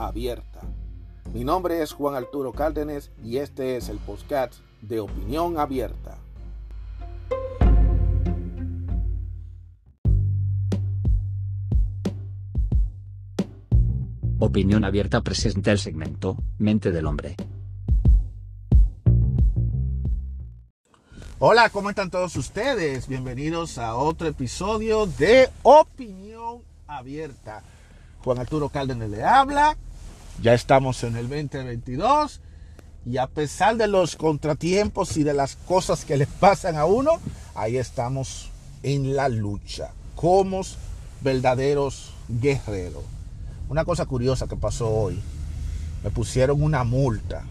abierta. Mi nombre es Juan Arturo Cárdenas y este es el podcast de Opinión Abierta. Opinión Abierta presenta el segmento Mente del Hombre. Hola, ¿cómo están todos ustedes? Bienvenidos a otro episodio de Opinión Abierta. Juan Arturo Cárdenas le habla. Ya estamos en el 2022 y a pesar de los contratiempos y de las cosas que le pasan a uno, ahí estamos en la lucha como verdaderos guerreros. Una cosa curiosa que pasó hoy, me pusieron una multa.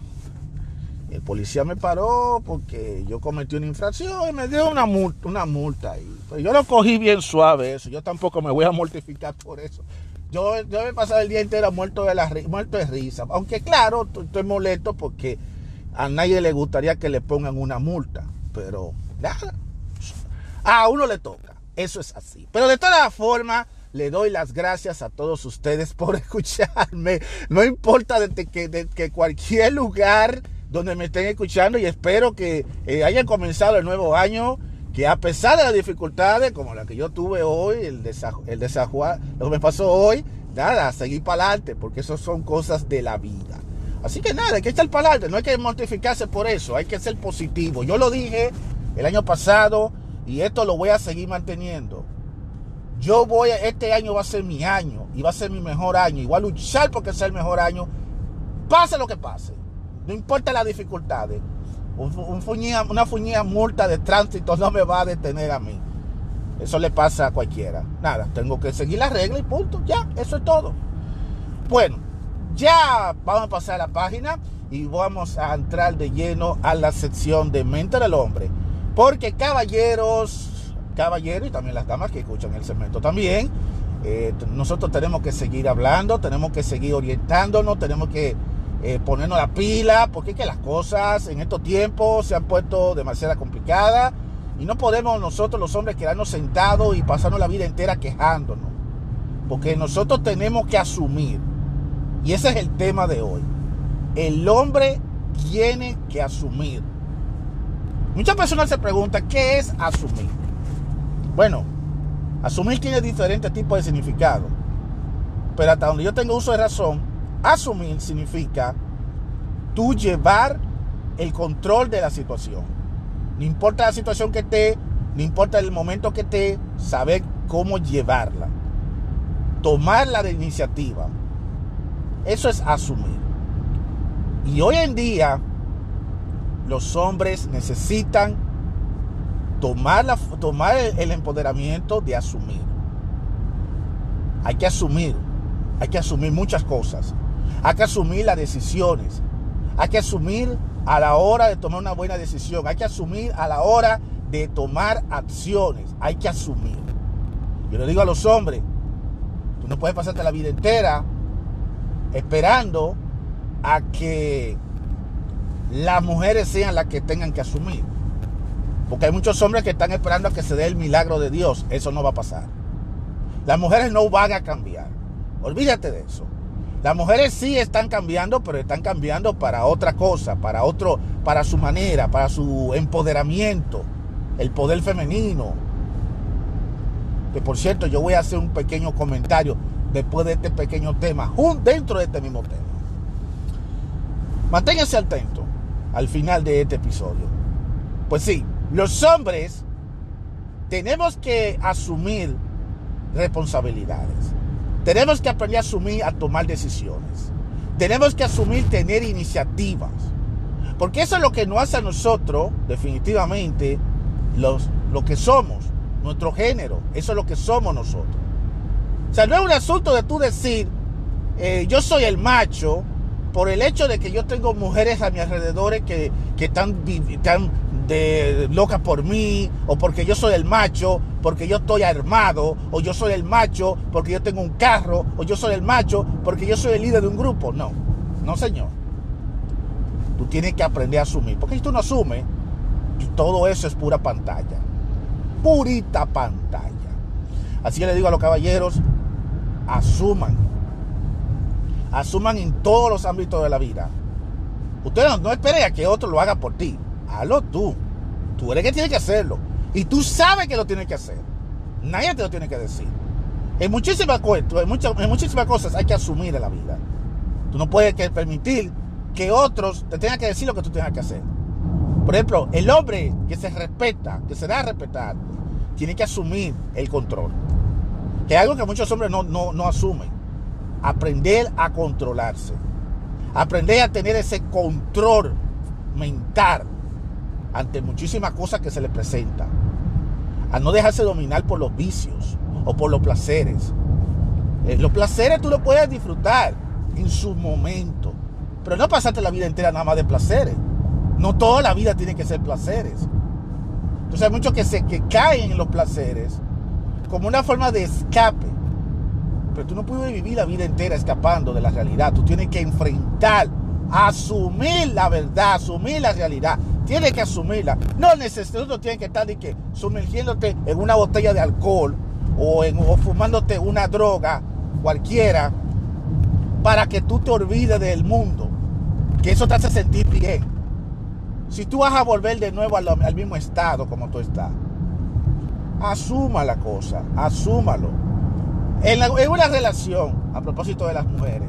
El policía me paró porque yo cometí una infracción y me dio una multa, una multa yo lo cogí bien suave eso. Yo tampoco me voy a mortificar por eso. Yo, yo he pasado el día entero muerto de, la, muerto de risa. Aunque claro, estoy molesto porque a nadie le gustaría que le pongan una multa. Pero nada, a uno le toca. Eso es así. Pero de todas formas, le doy las gracias a todos ustedes por escucharme. No importa desde que, de que cualquier lugar donde me estén escuchando y espero que eh, hayan comenzado el nuevo año, que a pesar de las dificultades como la que yo tuve hoy, el, el lo que me pasó hoy, nada, seguir para adelante, porque eso son cosas de la vida. Así que nada, hay que echar para adelante, no hay que mortificarse por eso, hay que ser positivo. Yo lo dije el año pasado y esto lo voy a seguir manteniendo. Yo voy, a, este año va a ser mi año y va a ser mi mejor año y voy a luchar porque sea el mejor año, pase lo que pase. No importa las dificultades. Una fuñía multa de tránsito no me va a detener a mí. Eso le pasa a cualquiera. Nada, tengo que seguir las reglas y punto. Ya, eso es todo. Bueno, ya vamos a pasar a la página y vamos a entrar de lleno a la sección de mente del hombre. Porque caballeros, caballeros y también las damas que escuchan el segmento también, eh, nosotros tenemos que seguir hablando, tenemos que seguir orientándonos, tenemos que eh, ponernos la pila, porque es que las cosas en estos tiempos se han puesto demasiado complicadas y no podemos nosotros los hombres quedarnos sentados y pasarnos la vida entera quejándonos, porque nosotros tenemos que asumir, y ese es el tema de hoy, el hombre tiene que asumir. Muchas personas se preguntan, ¿qué es asumir? Bueno, asumir tiene diferentes tipos de significado, pero hasta donde yo tengo uso de razón, Asumir significa tú llevar el control de la situación. No importa la situación que esté, no importa el momento que esté, saber cómo llevarla. Tomar la iniciativa. Eso es asumir. Y hoy en día los hombres necesitan tomar, la, tomar el empoderamiento de asumir. Hay que asumir. Hay que asumir muchas cosas. Hay que asumir las decisiones. Hay que asumir a la hora de tomar una buena decisión. Hay que asumir a la hora de tomar acciones. Hay que asumir. Yo le digo a los hombres, tú no puedes pasarte la vida entera esperando a que las mujeres sean las que tengan que asumir. Porque hay muchos hombres que están esperando a que se dé el milagro de Dios. Eso no va a pasar. Las mujeres no van a cambiar. Olvídate de eso. Las mujeres sí están cambiando, pero están cambiando para otra cosa, para otro, para su manera, para su empoderamiento, el poder femenino. Que por cierto, yo voy a hacer un pequeño comentario después de este pequeño tema, dentro de este mismo tema. Manténganse atento al final de este episodio. Pues sí, los hombres tenemos que asumir responsabilidades. Tenemos que aprender a asumir, a tomar decisiones. Tenemos que asumir tener iniciativas. Porque eso es lo que nos hace a nosotros, definitivamente, los, lo que somos, nuestro género. Eso es lo que somos nosotros. O sea, no es un asunto de tú decir, eh, yo soy el macho por el hecho de que yo tengo mujeres a mi alrededor que, que están, están de, locas por mí, o porque yo soy el macho, porque yo estoy armado, o yo soy el macho porque yo tengo un carro, o yo soy el macho porque yo soy el líder de un grupo. No, no señor. Tú tienes que aprender a asumir, porque si tú no asumes, todo eso es pura pantalla. Purita pantalla. Así que le digo a los caballeros, asuman. Asuman en todos los ámbitos de la vida. Ustedes no, no esperen a que otro lo haga por ti. Hazlo tú. Tú eres que tiene que hacerlo. Y tú sabes que lo tienes que hacer. Nadie te lo tiene que decir. En muchísimas, en muchas, en muchísimas cosas hay que asumir en la vida. Tú no puedes permitir que otros te tengan que decir lo que tú tengas que hacer. Por ejemplo, el hombre que se respeta, que se da a respetar, tiene que asumir el control. Que es algo que muchos hombres no, no, no asumen. Aprender a controlarse. Aprender a tener ese control mental ante muchísimas cosas que se le presentan. A no dejarse dominar por los vicios o por los placeres. Eh, los placeres tú los puedes disfrutar en su momento, pero no pasarte la vida entera nada más de placeres. No toda la vida tiene que ser placeres. Entonces hay muchos que, se, que caen en los placeres como una forma de escape. Pero tú no puedes vivir la vida entera escapando de la realidad. Tú tienes que enfrentar, asumir la verdad, asumir la realidad. Tienes que asumirla. No necesitas, tú tienes que estar que sumergiéndote en una botella de alcohol o, en, fumándote una droga cualquiera para que tú te olvides del mundo. Que eso te hace sentir bien. Si tú vas a volver de nuevo al, al mismo estado como tú estás, asuma la cosa, asúmalo. En, una relación, a propósito de las mujeres,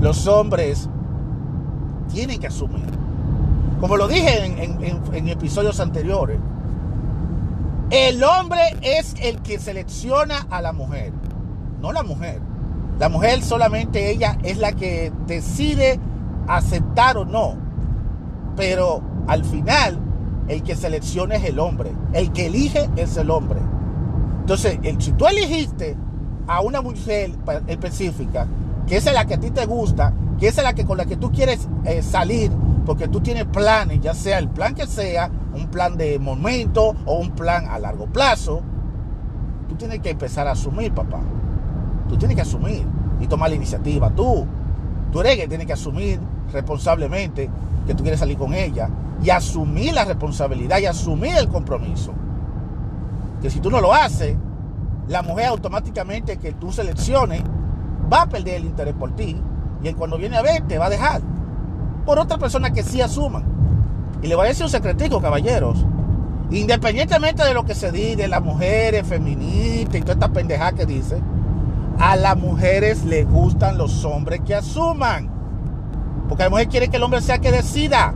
los hombres tienen que asumir. Como lo dije en, en, episodios anteriores, el hombre es el que selecciona a la mujer, no la mujer. La mujer solamente ella es la que decide aceptar o no. Pero al final, el que selecciona es el hombre. El que elige es el hombre. Entonces, si tú elegiste a una mujer específica, que es la que a ti te gusta, que es la que con la que tú quieres eh, salir, porque tú tienes planes, ya sea el plan que sea, un plan de momento o un plan a largo plazo, tú tienes que empezar a asumir, papá. Tú tienes que asumir y tomar la iniciativa. Tú, tú eres que tienes que asumir responsablemente que tú quieres salir con ella y asumir la responsabilidad y asumir el compromiso. Que si tú no lo haces, la mujer automáticamente que tú selecciones va a perder el interés por ti y cuando viene a ver te va a dejar por otra persona que sí asuman. Y le voy a decir un secretico, caballeros. Independientemente de lo que se de las mujeres feministas y toda esta pendejada que dice, a las mujeres les gustan los hombres que asuman. Porque la mujer quiere que el hombre sea que decida.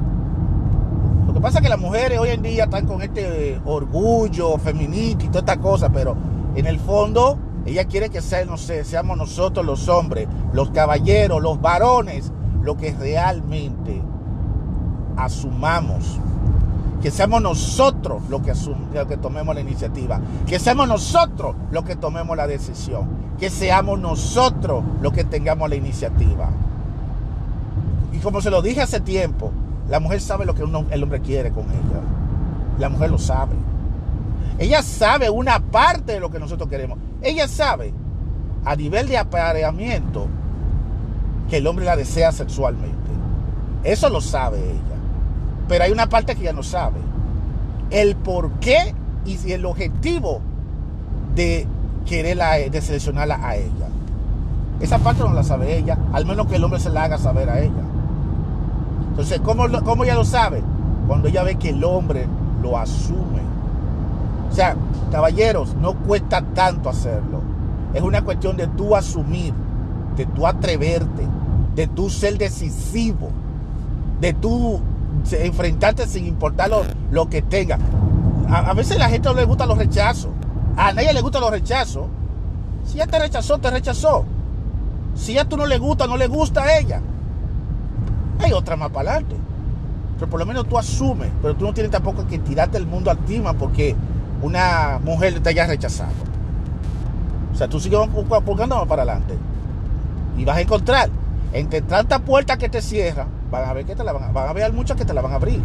Que pasa es que las mujeres hoy en día están con este orgullo feminista y toda esta cosa, pero en el fondo ella quiere que sea, no sé, seamos nosotros los hombres, los caballeros, los varones, lo que realmente asumamos. Que seamos nosotros los que, los que tomemos la iniciativa. Que seamos nosotros los que tomemos la decisión. Que seamos nosotros los que tengamos la iniciativa. Y como se lo dije hace tiempo, la mujer sabe lo que el hombre quiere con ella. La mujer lo sabe. Ella sabe una parte de lo que nosotros queremos. Ella sabe a nivel de apareamiento que el hombre la desea sexualmente. Eso lo sabe ella. Pero hay una parte que ella no sabe. El por qué y el objetivo de quererla, de seleccionarla a ella. Esa parte no la sabe ella, al menos que el hombre se la haga saber a ella. Entonces, ¿cómo, cómo ella lo sabe? Cuando ella ve que el hombre lo asume. O sea, caballeros, no cuesta tanto hacerlo. Es una cuestión de tú asumir, de tú atreverte, de tú ser decisivo, de tú enfrentarte sin importar lo, que tenga. A, veces a la gente no le gusta los rechazos. A nadie le gustan los rechazos. Si ya te rechazó, te rechazó. Si ya tú no le gusta, no le gusta a ella. Hay otra más para adelante. Pero por lo menos tú asumes. Pero tú no tienes tampoco que tirarte el mundo al clima porque una mujer te haya rechazado. O sea, tú sigues apuntando más para adelante. Y vas a encontrar. entre tantas puertas que te cierran, van a ver que te la van a, van a ver muchas que te la van a abrir.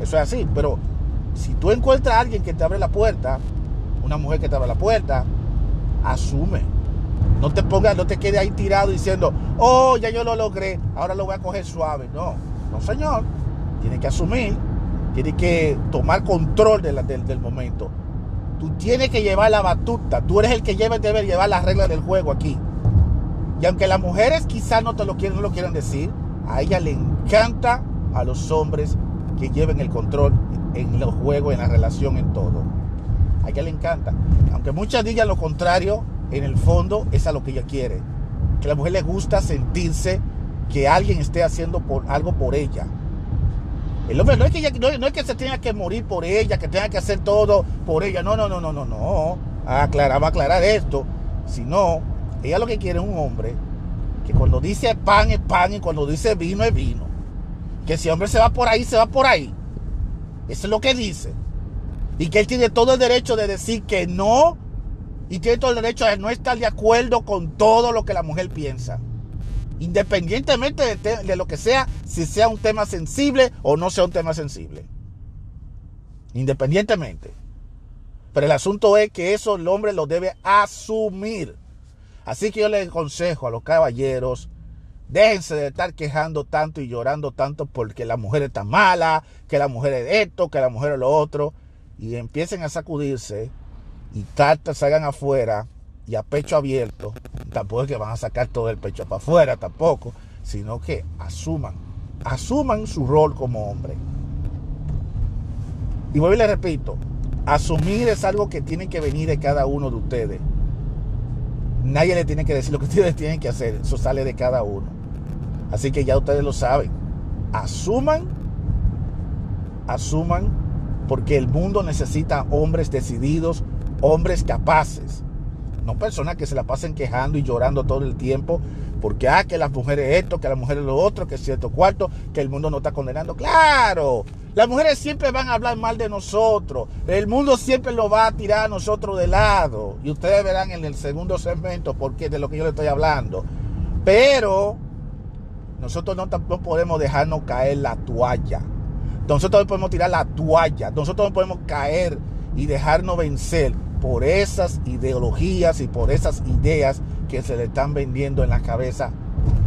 Eso es así, pero si tú encuentras a alguien que te abre la puerta, una mujer que te abre la puerta, asume. No te pongas, no te quedes ahí tirado diciendo, oh, ya yo lo logré, ahora lo voy a coger suave. No, no señor. Tiene que asumir, tiene que tomar control del, del, momento. Tú tienes que llevar la batuta. Tú eres el que lleva, debe llevar las reglas del juego aquí. Y aunque las mujeres quizás no te lo quieren, no lo quieren decir, a ella le encanta a los hombres que lleven el control en los juegos, en la relación, en todo. A ella le encanta. Aunque muchas digan lo contrario, en el fondo es a lo que ella quiere. Que a la mujer le gusta sentirse que alguien esté haciendo algo por ella. El hombre no es, que que se tenga que morir por ella, que tenga que hacer todo por ella. No, no, no, no, no, no. Aclarar, va a aclarar esto. Si no, ella lo que quiere es un hombre que cuando dice pan es pan y cuando dice vino es vino. Que si el hombre se va por ahí, se va por ahí. Eso es lo que dice. Y que él tiene todo el derecho de decir que no. Y tiene todo el derecho de no estar de acuerdo con todo lo que la mujer piensa. Independientemente de, lo que sea, si sea un tema sensible o no sea un tema sensible. Independientemente. Pero el asunto es que eso el hombre lo debe asumir. Así que yo le aconsejo a los caballeros Déjense de estar quejando tanto y llorando tanto porque la mujer está mala, que la mujer es esto, que la mujer es lo otro. Y empiecen a sacudirse y cartas salgan afuera y a pecho abierto. Tampoco es que van a sacar todo el pecho para afuera, tampoco. Sino que asuman, asuman su rol como hombre. Y vuelvo y le repito, asumir es algo que tiene que venir de cada uno de ustedes. Nadie le tiene que decir lo que ustedes tienen que hacer. Eso sale de cada uno. Así que ya ustedes lo saben. Asuman, asuman, porque el mundo necesita hombres decididos, hombres capaces. No personas que se la pasen quejando y llorando todo el tiempo porque, ah, que las mujeres esto, que las mujeres lo otro, que cierto cuarto, que el mundo no está condenando. Claro, las mujeres siempre van a hablar mal de nosotros. El mundo siempre lo va a tirar a nosotros de lado. Y ustedes verán en el segundo segmento porque de lo que yo le estoy hablando. Pero nosotros no, podemos dejarnos caer la toalla. Nosotros no podemos tirar la toalla. Nosotros no podemos caer y dejarnos vencer por esas ideologías y por esas ideas que se le están vendiendo en la cabeza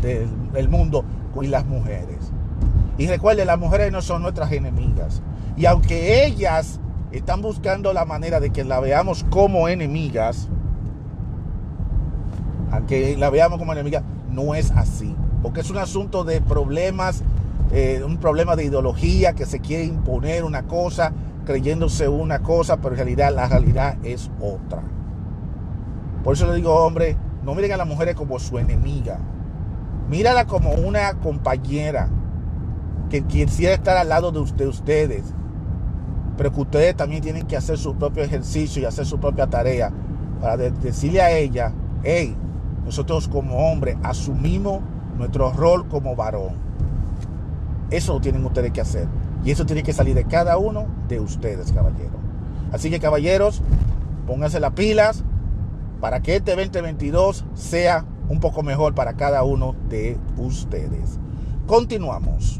del, mundo y las mujeres. Y recuerden, las mujeres no son nuestras enemigas. Y aunque ellas están buscando la manera de que la veamos como enemigas, aunque la veamos como enemigas, no es así porque es un asunto de problemas, eh, un problema de ideología que se quiere imponer una cosa creyéndose una cosa, pero en realidad la realidad es otra. Por eso le digo, hombre, no miren a las mujeres como su enemiga. Mírala como una compañera que quisiera estar al lado de ustedes. Pero que ustedes también tienen que hacer su propio ejercicio y hacer su propia tarea para decirle a ella, hey, nosotros como hombres asumimos nuestro rol como varón. Eso lo tienen ustedes que hacer. Y eso tiene que salir de cada uno de ustedes, caballeros. Así que, caballeros, pónganse las pilas para que este 2022 sea un poco mejor para cada uno de ustedes. Continuamos.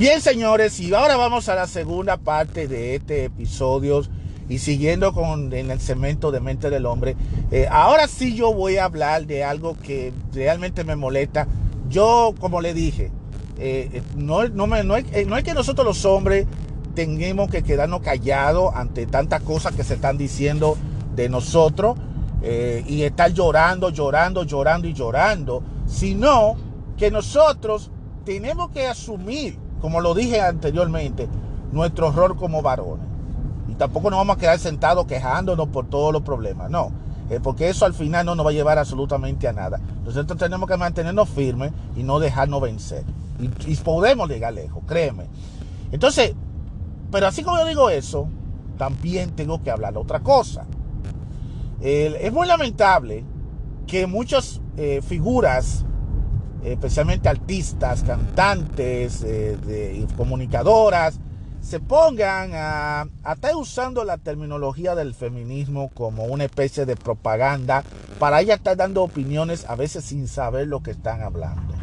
Bien, señores, y ahora vamos a la segunda parte de este episodio y siguiendo con en el segmento de mente del hombre. Eh, ahora sí yo voy a hablar de algo que realmente me molesta. Yo, como le dije, eh, eh, no, no, no, es, que nosotros los hombres tengamos que quedarnos callados ante tantas cosas que se están diciendo de nosotros y estar llorando, llorando, llorando y llorando, sino que nosotros tenemos que asumir como lo dije anteriormente, nuestro rol como varones. Y tampoco nos vamos a quedar sentados quejándonos por todos los problemas, no. Eh, porque eso al final no nos va a llevar absolutamente a nada. Nosotros tenemos que mantenernos firmes y no dejarnos vencer. Y, podemos llegar lejos, créeme. Entonces, pero así como yo digo eso, también tengo que hablar de otra cosa. es muy lamentable que muchas eh, figuras especialmente artistas, cantantes, eh, comunicadoras, se pongan a, a, estar usando la terminología del feminismo como una especie de propaganda para ella estar dando opiniones a veces sin saber lo que están hablando.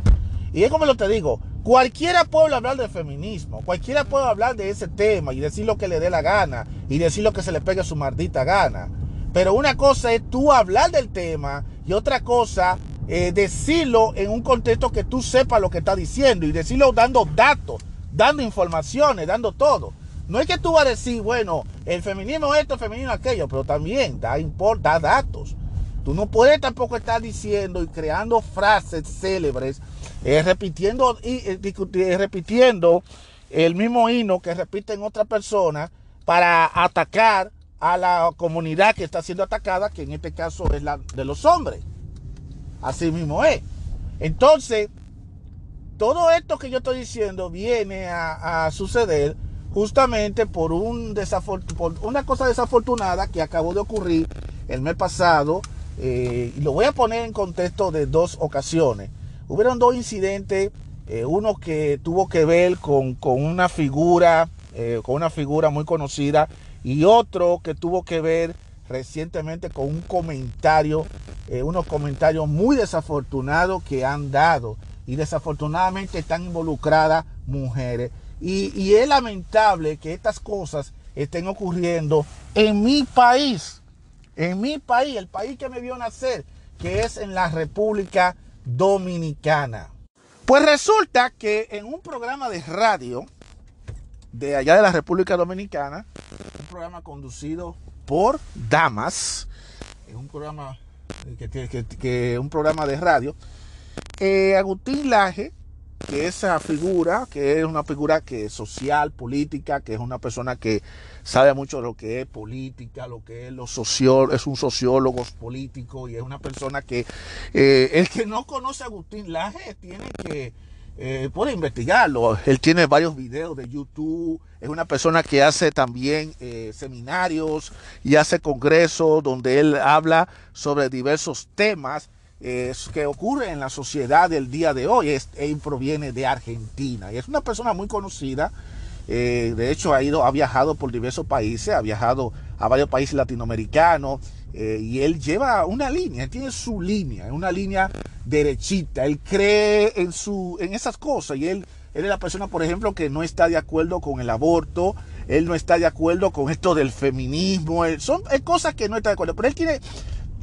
Y es como lo te digo, cualquiera puede hablar de feminismo, cualquiera puede hablar de ese tema y decir lo que le dé la gana y decir lo que se le pegue su maldita gana. Pero una cosa es tú hablar del tema y otra cosa eh, decirlo en un contexto que tú sepas lo que está diciendo y decirlo dando datos, dando informaciones, dando todo. No es que tú vas a decir, bueno, el feminismo esto, el feminismo aquello, pero también da, da datos. Tú no puedes tampoco estar diciendo y creando frases célebres, eh, repitiendo, y, eh, repitiendo el mismo himno que repiten otras personas para atacar a la comunidad que está siendo atacada, que en este caso es la de los hombres. Así mismo es. Entonces, todo esto que yo estoy diciendo viene a, suceder justamente por, un por una cosa desafortunada que acabó de ocurrir el mes pasado. Eh, y lo voy a poner en contexto de dos ocasiones. Hubieron dos incidentes, eh, uno que tuvo que ver con, una figura, eh, con una figura muy conocida, y otro que tuvo que ver recientemente con un comentario, unos comentarios muy desafortunados que han dado y desafortunadamente están involucradas mujeres. Y, es lamentable que estas cosas estén ocurriendo en mi país, en mi país, el país que me vio nacer, que es en la República Dominicana. Pues resulta que en un programa de radio de allá de la República Dominicana, un programa conducido por damas, es un programa que, que, un programa de radio. Eh, Agustín Laje, que esa figura, que es una figura que es social, política, que es una persona que sabe mucho de lo que es política, lo que es lo socio, es un sociólogo político y es una persona que eh, el que no conoce a Agustín Laje tiene que eh, puede investigarlo. Él tiene varios videos de YouTube. Es una persona que hace también eh, seminarios y hace congresos donde él habla sobre diversos temas eh, que ocurren en la sociedad del día de hoy. él proviene de Argentina y es una persona muy conocida. de hecho, ha ido, ha viajado por diversos países, ha viajado a varios países latinoamericanos eh, y él lleva una línea, él tiene su línea, es una línea derechita, él cree en, su, en esas cosas y él, él es la persona, por ejemplo, que no está de acuerdo con el aborto, él no está de acuerdo con esto del feminismo, son cosas que no está de acuerdo, pero él tiene,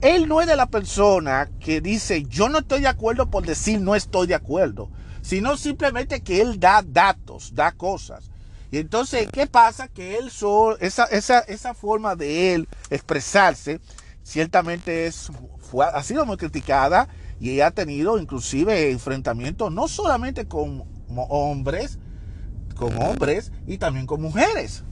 él no es de la persona que dice yo no estoy de acuerdo por decir no estoy de acuerdo, sino simplemente que él da datos, da cosas. Y entonces, ¿qué pasa? Que él, esa, esa, esa forma de él expresarse, ciertamente es, ha sido muy criticada y ha tenido inclusive enfrentamientos no solamente con hombres, con hombres y también con mujeres.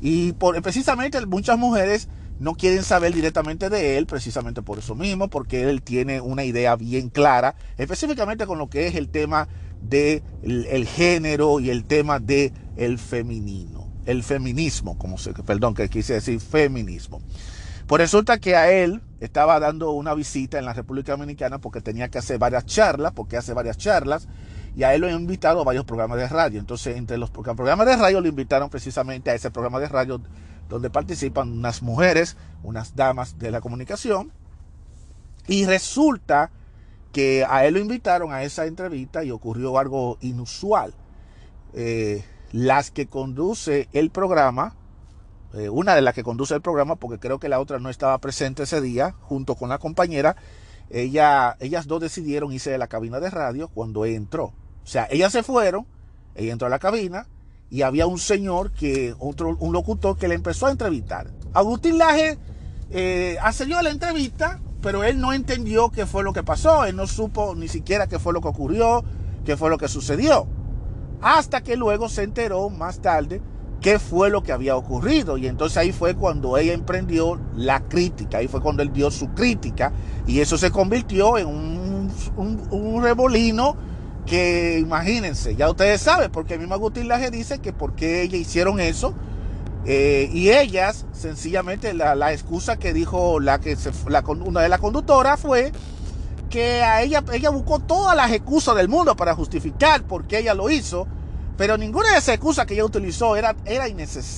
Y por, precisamente muchas mujeres no quieren saber directamente de él, precisamente por eso mismo, porque él tiene una idea bien clara, específicamente con lo que es el tema del de el género y el tema de el femenino, el feminismo, como se, perdón, que quise decir feminismo. Pues resulta que a él estaba dando una visita en la República Dominicana porque tenía que hacer varias charlas, porque hace varias charlas, y a él lo han invitado a varios programas de radio. Entonces, entre los programas de radio, lo invitaron precisamente a ese programa de radio donde participan unas mujeres, unas damas de la comunicación, y resulta que a él lo invitaron a esa entrevista y ocurrió algo inusual. Eh, las que conduce el programa, eh, una de las que conduce el programa, porque creo que la otra no estaba presente ese día, junto con la compañera, ella, ellas dos decidieron irse de la cabina de radio cuando entró. O sea, ellas se fueron, ella entró a la cabina y había un señor, que otro, un locutor que le empezó a entrevistar. Agustín Laje eh, accedió la entrevista, pero él no entendió qué fue lo que pasó, él no supo ni siquiera qué fue lo que ocurrió, qué fue lo que sucedió hasta que luego se enteró más tarde qué fue lo que había ocurrido. Y entonces ahí fue cuando ella emprendió la crítica, ahí fue cuando él dio su crítica y eso se convirtió en un, un, revolino que imagínense, ya ustedes saben, porque mismo Agustín Laje dice que por qué ellas hicieron eso. Eh, y ellas, sencillamente, la, excusa que dijo la que se, la, una de las conductoras fue que a ella, ella buscó todas las excusas del mundo para justificar por qué ella lo hizo, Pero ninguna de esas excusas que ella utilizó era, era,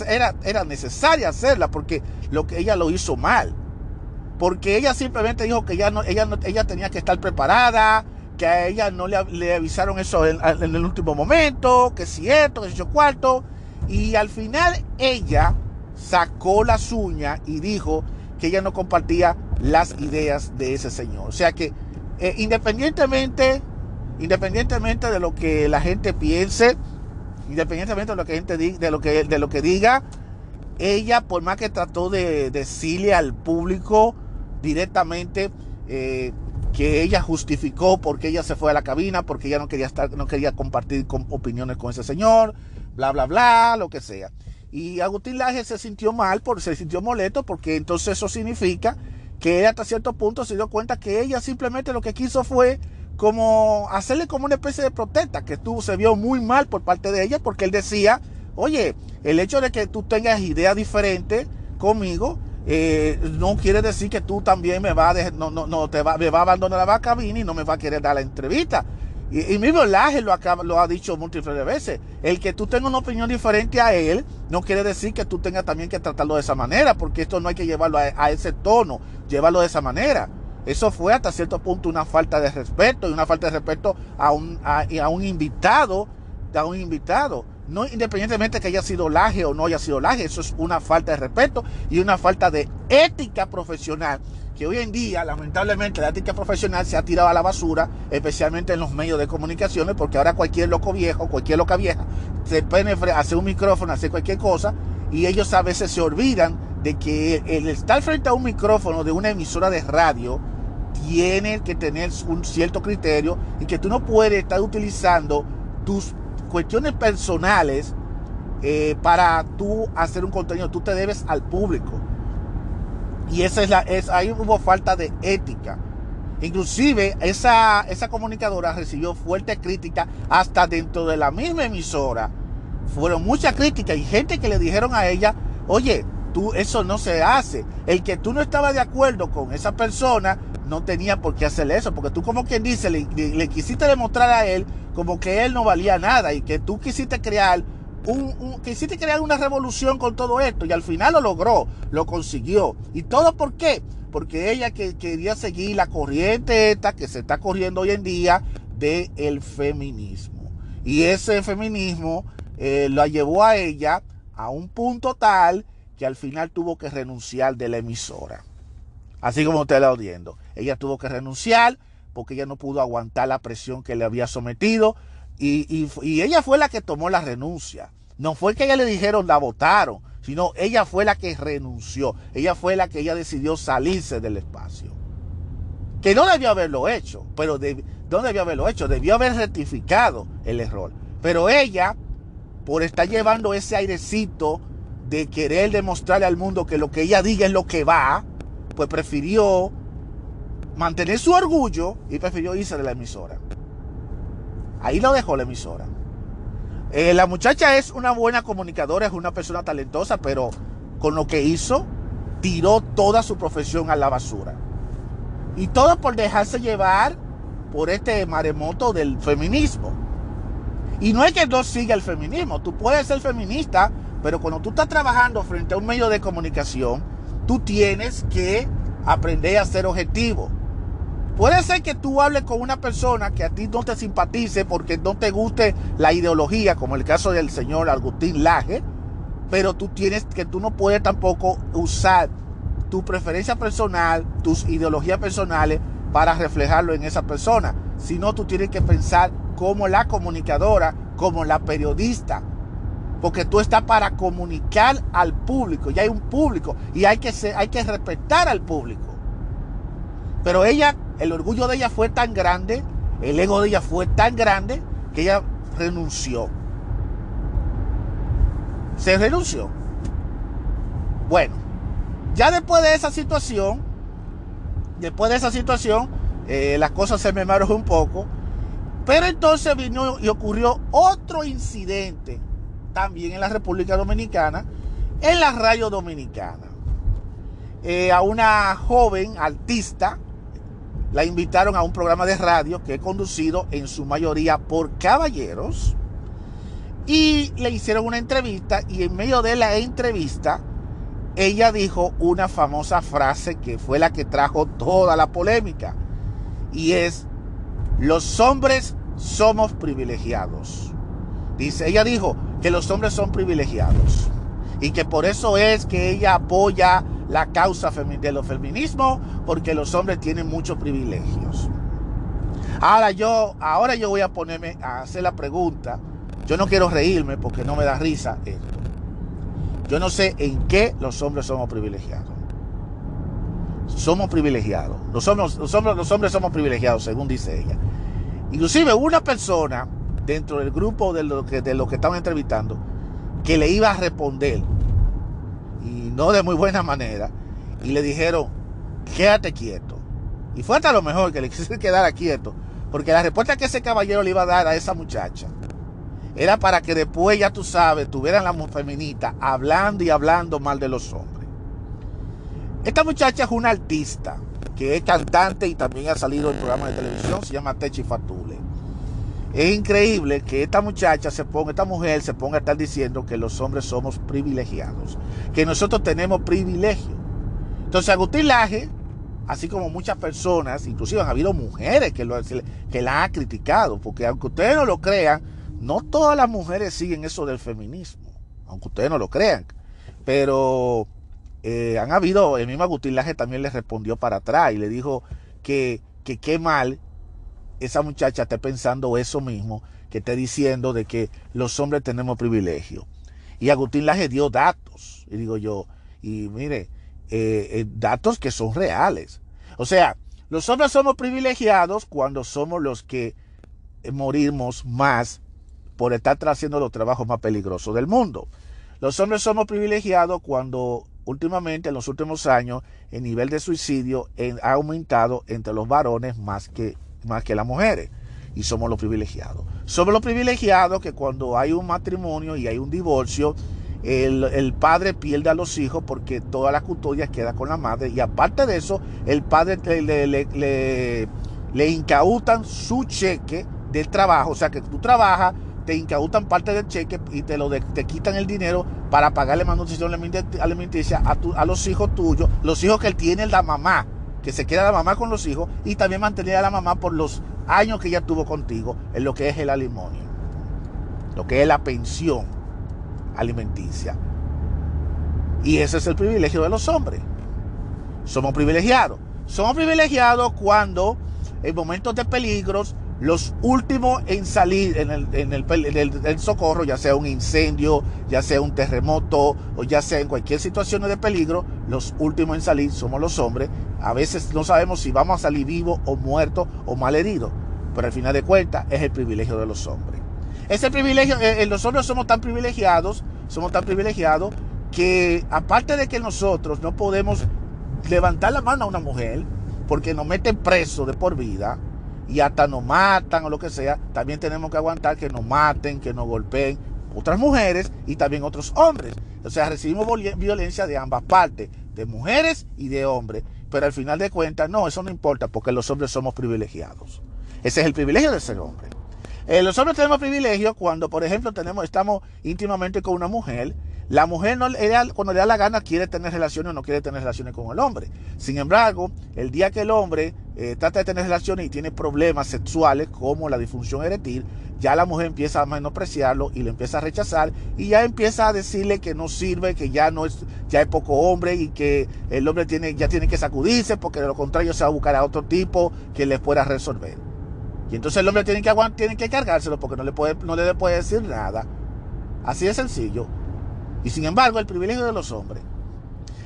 era, era necesaria hacerla porque lo que ella lo hizo mal. Porque ella simplemente dijo que ella, no, ella, no, ella tenía que estar preparada, que a ella no le, avisaron eso en, el último momento, que si esto, que si yo cuarto. Y al final ella sacó las uñas y dijo que ella no compartía las ideas de ese señor. O sea que eh, independientemente, independientemente de lo que la gente piense, independientemente de lo que gente diga, de lo que, de lo que diga, ella por más que trató de decirle al público directamente eh, que ella justificó porque ella se fue a la cabina, porque ella no quería estar, no quería compartir opiniones con ese señor, bla bla bla, lo que sea. Y Agustín Laje se sintió mal, porque se sintió molesto, porque entonces eso significa que él hasta cierto punto se dio cuenta que ella simplemente lo que quiso fue como hacerle como una especie de protesta, que tú se vio muy mal por parte de ella, porque él decía, oye, el hecho de que tú tengas ideas diferentes conmigo, eh, no quiere decir que tú también me vas a, no, no, no, te va, me va a abandonar la cabina y no me va a querer dar la entrevista. Y, mismo Laje lo, lo ha dicho múltiples veces. El que tú tengas una opinión diferente a él no quiere decir que tú tengas también que tratarlo de esa manera, porque esto no hay que llevarlo a, ese tono, llevarlo de esa manera. Eso fue hasta cierto punto una falta de respeto y una falta de respeto a un, a, un invitado, a un invitado. No independientemente que haya sido laje o no haya sido laje, eso es una falta de respeto y una falta de ética profesional que hoy en día, lamentablemente, la ética profesional se ha tirado a la basura, especialmente en los medios de comunicaciones, porque ahora cualquier loco viejo, cualquier loca vieja, se pone hace un micrófono, hace cualquier cosa, y ellos a veces se olvidan de que el estar frente a un micrófono de una emisora de radio tiene que tener un cierto criterio y que tú no puedes estar utilizando tus cuestiones personales eh, para tú hacer un contenido. Tú te debes al público. Y esa es la, es, ahí hubo falta de ética. Inclusive esa, esa comunicadora recibió fuerte crítica hasta dentro de la misma emisora. Fueron muchas críticas y gente que le dijeron a ella, oye, tú eso no se hace. El que tú no estabas de acuerdo con esa persona no tenía por qué hacerle eso, porque tú como quien dice, le, le quisiste demostrar a él como que él no valía nada y que tú quisiste crear un, quisiste crear una revolución con todo esto y al final lo logró, lo consiguió. ¿Y todo por qué? Porque ella que, quería seguir la corriente esta que se está corriendo hoy en día del el feminismo. Y ese feminismo eh, la llevó a ella a un punto tal que al final tuvo que renunciar de la emisora. Así como usted la oyendo. Ella tuvo que renunciar porque ella no pudo aguantar la presión que le había sometido y, ella fue la que tomó la renuncia. No fue que ella le dijeron la votaron, sino ella fue la que renunció. Ella fue la que ella decidió salirse del espacio. Que no debió haberlo hecho, pero no debió haberlo hecho, debió haber rectificado el error. Pero ella, por estar llevando ese airecito de querer demostrarle al mundo que lo que ella diga es lo que va, pues prefirió mantener su orgullo y prefirió irse de la emisora. Ahí lo dejó la emisora. Eh, la muchacha es una buena comunicadora, es una persona talentosa, pero con lo que hizo, tiró toda su profesión a la basura. Y todo por dejarse llevar por este maremoto del feminismo. Y no es que no siga el feminismo, tú puedes ser feminista, pero cuando tú estás trabajando frente a un medio de comunicación, tú tienes que aprender a ser objetivo. Puede ser que tú hables con una persona que a ti no te simpatice porque no te guste la ideología, como el caso del señor Agustín Laje, pero tú tienes que tú no puedes tampoco usar tu preferencia personal, tus ideologías personales para reflejarlo en esa persona, sino tú tienes que pensar como la comunicadora, como la periodista, porque tú estás para comunicar al público, y hay un público y hay que hay que respetar al público. Pero ella el orgullo de ella fue tan grande, el ego de ella fue tan grande que ella renunció. Se renunció. Bueno, ya después de esa situación, después de esa situación, eh, las cosas se me maró un poco. Pero entonces vino y ocurrió otro incidente también en la República Dominicana, en la radio dominicana. Eh, a una joven artista la invitaron a un programa de radio que he conducido en su mayoría por caballeros. Y le hicieron una entrevista y en medio de la entrevista ella dijo una famosa frase que fue la que trajo toda la polémica. Y es, los hombres somos privilegiados. Dice, ella dijo que los hombres son privilegiados. Y que por eso es que ella apoya la causa de los feminismos, porque los hombres tienen muchos privilegios. Ahora yo, ahora yo voy a ponerme a hacer la pregunta. Yo no quiero reírme porque no me da risa esto. Yo no sé en qué los hombres somos privilegiados. Somos privilegiados. Los hombres, los hombres, los hombres somos privilegiados, según dice ella. Inclusive una persona dentro del grupo de los que, de que estaban entrevistando que le iba a responder no de muy buena manera y le dijeron quédate quieto y fue hasta lo mejor que le quise quedar quieto porque la respuesta que ese caballero le iba a dar a esa muchacha era para que después, ya tú sabes, tuvieran la feminita hablando y hablando mal de los hombres. Esta muchacha es una artista que es cantante y también ha salido en programa de televisión, se llama Techi Fatule. Es increíble que esta muchacha se ponga, esta mujer se ponga a estar diciendo que los hombres somos privilegiados, que nosotros tenemos privilegio. Entonces Agustín Laje, así como muchas personas, inclusive han habido mujeres que, lo, que la han criticado, porque aunque ustedes no lo crean, no todas las mujeres siguen eso del feminismo, aunque ustedes no lo crean. Pero eh, han habido, el mismo Agustín Laje también le respondió para atrás y le dijo que, que qué mal esa muchacha esté pensando eso mismo, que esté diciendo de que los hombres tenemos privilegio. Y Agustín Laje dio datos, y digo yo, y mire, eh, eh, datos que son reales. O sea, los hombres somos privilegiados cuando somos los que morimos más por estar haciendo los trabajos más peligrosos del mundo. Los hombres somos privilegiados cuando últimamente, en los últimos años, el nivel de suicidio ha aumentado entre los varones más que, más que las mujeres. Y somos los privilegiados. Somos los privilegiados que cuando hay un matrimonio y hay un divorcio, el, padre pierde a los hijos porque toda la custodia queda con la madre. Y aparte de eso, el padre le, le, le incautan su cheque del trabajo. O sea que tú trabajas te incautan parte del cheque y te lo te quitan el dinero para pagarle manutención alimenticia a, a los hijos tuyos, los hijos que tiene la mamá, que se queda la mamá con los hijos y también mantener a la mamá por los años que ella tuvo contigo en lo que es el alimonio, lo que es la pensión alimenticia. Y ese es el privilegio de los hombres. Somos privilegiados. Somos privilegiados cuando en momentos de peligros los últimos en salir en el, socorro, ya sea un incendio, ya sea un terremoto o ya sea en cualquier situación de peligro, los últimos en salir somos los hombres. A veces no sabemos si vamos a salir vivos o muertos o mal heridos, pero al final de cuentas es el privilegio de los hombres. Ese privilegio, eh, eh, los hombres somos tan privilegiados, somos tan privilegiados que aparte de que nosotros no podemos levantar la mano a una mujer porque nos meten preso de por vida, y hasta nos matan o lo que sea, también tenemos que aguantar que nos maten, que nos golpeen otras mujeres y también otros hombres. O sea, recibimos violencia de ambas partes, de mujeres y de hombres. Pero al final de cuentas, no, eso no importa porque los hombres somos privilegiados. Ese es el privilegio de ser hombre. Eh, los hombres tenemos privilegio cuando, por ejemplo, tenemos, estamos íntimamente con una mujer la mujer no, cuando le da la gana quiere tener relaciones o no quiere tener relaciones con el hombre. Sin embargo, el día que el hombre eh, trata de tener relaciones y tiene problemas sexuales como la disfunción eréctil, ya la mujer empieza a menospreciarlo y le empieza a rechazar y ya empieza a decirle que no sirve, que ya no es, ya es poco hombre y que el hombre tiene, ya tiene que sacudirse porque de lo contrario se va a buscar a otro tipo que le pueda resolver. Y entonces el hombre tiene que, tiene que cargárselo porque no le, puede, no le puede decir nada. Así de sencillo. Y sin embargo, el privilegio de los hombres.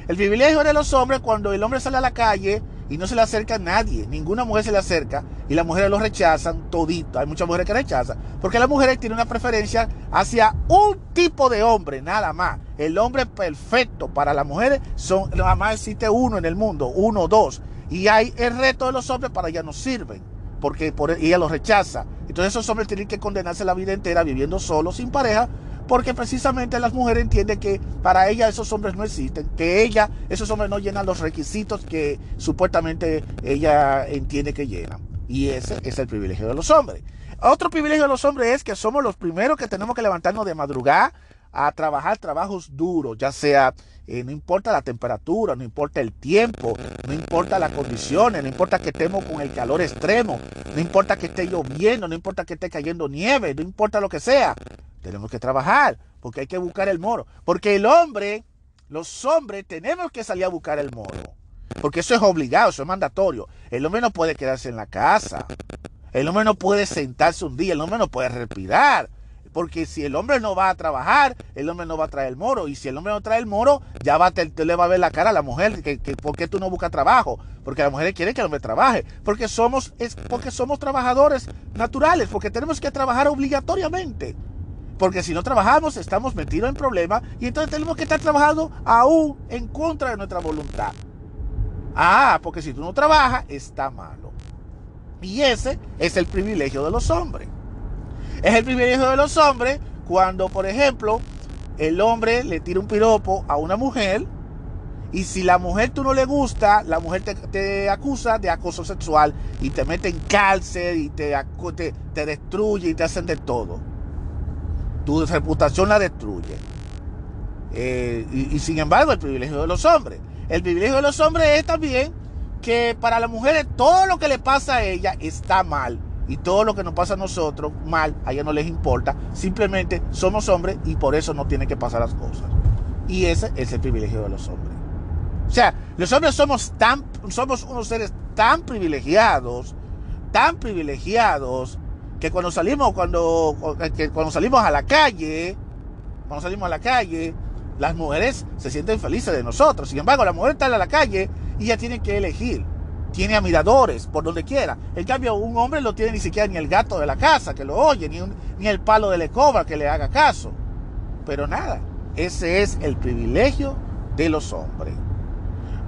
El privilegio de los hombres cuando el hombre sale a la calle y no se le acerca a nadie, ninguna mujer se le acerca y las mujeres lo rechazan todito. Hay muchas mujeres que rechazan porque las mujeres tienen una preferencia hacia un tipo de hombre, nada más. El hombre perfecto para las mujeres son, nada más existe uno en el mundo, uno o dos. Y hay el resto de los hombres para ella no sirven porque por, ella los rechaza. Entonces esos hombres tienen que condenarse la vida entera viviendo solos, sin pareja, porque precisamente las mujeres entienden que para ella esos hombres no existen, que ella, esos hombres no llenan los requisitos que supuestamente ella entiende que llenan. Y ese es el privilegio de los hombres. Otro privilegio de los hombres es que somos los primeros que tenemos que levantarnos de madrugada a trabajar trabajos duros, ya sea, eh, no importa la temperatura, no importa el tiempo, no importa las condiciones, no importa que estemos con el calor extremo, no importa que esté lloviendo, no importa que esté cayendo nieve, no importa lo que sea, tenemos que trabajar porque hay que buscar el moro, porque el hombre, los hombres tenemos que salir a buscar el moro, porque eso es obligado, eso es mandatorio, el hombre no puede quedarse en la casa. El hombre no puede sentarse un día, el hombre no puede respirar. Porque si el hombre no va a trabajar, el hombre no va a traer el moro. Y si el hombre no trae el moro, ya va, le va a ver la cara a la mujer. Que, ¿Por qué tú no buscas trabajo? Porque la mujer quiere que el hombre trabaje. Porque somos, es porque somos trabajadores naturales. Porque tenemos que trabajar obligatoriamente. Porque si no trabajamos, estamos metidos en problemas. Y entonces tenemos que estar trabajando aún en contra de nuestra voluntad. Ah, porque si tú no trabajas, está malo. Y ese es el privilegio de los hombres. Es el privilegio de los hombres cuando, por ejemplo, el hombre le tira un piropo a una mujer y si la mujer tú no le gusta, la mujer te, acusa de acoso sexual y te mete en cárcel y te, te, destruye y te hacen de todo. Tu reputación la destruye. Eh, y sin embargo, el privilegio de los hombres. El privilegio de los hombres es también que para las mujeres todo lo que le pasa a ella está mal y todo lo que nos pasa a nosotros mal, a ella no les importa. Simplemente somos hombres y por eso no tienen que pasar las cosas. Y ese es el privilegio de los hombres. O sea, los hombres somos tan, somos unos seres tan privilegiados, tan privilegiados, que cuando salimos, cuando, que cuando salimos a la calle, cuando salimos a la calle, las mujeres se sienten felices de nosotros. Sin embargo, la mujer está en la calle y ella tiene que elegir. Tiene admiradores por donde quiera. En cambio, un hombre no tiene ni siquiera ni el gato de la casa que lo oye, ni, ni el palo de la escoba que le haga caso. Pero nada, ese es el privilegio de los hombres.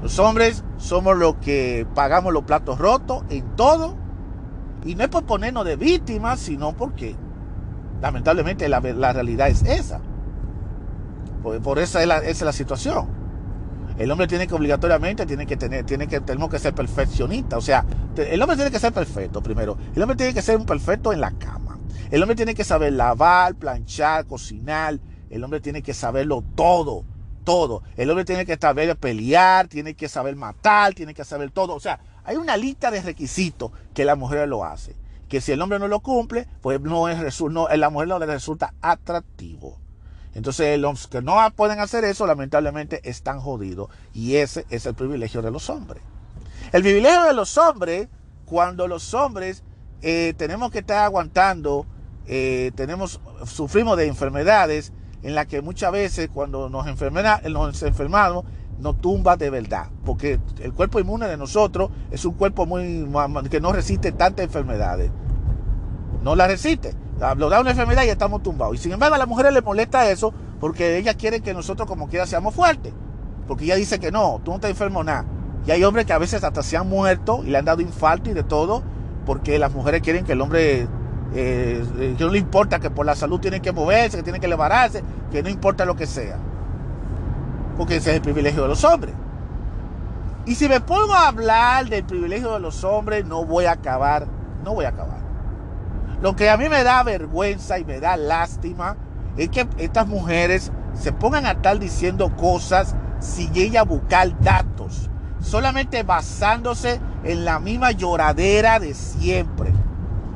Los hombres somos los que pagamos los platos rotos en todo. Y no es por ponernos de víctimas, sino porque lamentablemente la, realidad es esa. Por, por esa, es la, esa es la situación. El hombre tiene que obligatoriamente, tiene que tener, tiene que, tenemos que ser perfeccionistas. O sea, el hombre tiene que ser perfecto primero. El hombre tiene que ser un perfecto en la cama. El hombre tiene que saber lavar, planchar, cocinar. El hombre tiene que saberlo todo, todo. El hombre tiene que saber pelear, tiene que saber matar, tiene que saber todo. O sea, hay una lista de requisitos que la mujer lo hace. Que si el hombre no lo cumple, pues no es, no, la mujer no le resulta atractivo. Entonces los que no pueden hacer eso, lamentablemente, están jodidos. Y ese es el privilegio de los hombres. El privilegio de los hombres, cuando los hombres eh, tenemos que estar aguantando, eh, tenemos, sufrimos de enfermedades en las que muchas veces cuando nos, nos enfermamos, nos tumba de verdad. Porque el cuerpo inmune de nosotros es un cuerpo muy que no resiste tantas enfermedades. No la resiste. Lo da una enfermedad y estamos tumbados. Y sin embargo a las mujeres les molesta eso porque ellas quieren que nosotros como quiera seamos fuertes. Porque ella dice que no, tú no te enfermo nada. Y hay hombres que a veces hasta se han muerto y le han dado infarto y de todo porque las mujeres quieren que el hombre, eh, eh, que no le importa que por la salud tienen que moverse, que tienen que levantarse, que no importa lo que sea. Porque ese es el privilegio de los hombres. Y si me pongo a hablar del privilegio de los hombres, no voy a acabar, no voy a acabar. Lo que a mí me da vergüenza y me da lástima es que estas mujeres se pongan a estar diciendo cosas sin ella buscar datos, solamente basándose en la misma lloradera de siempre.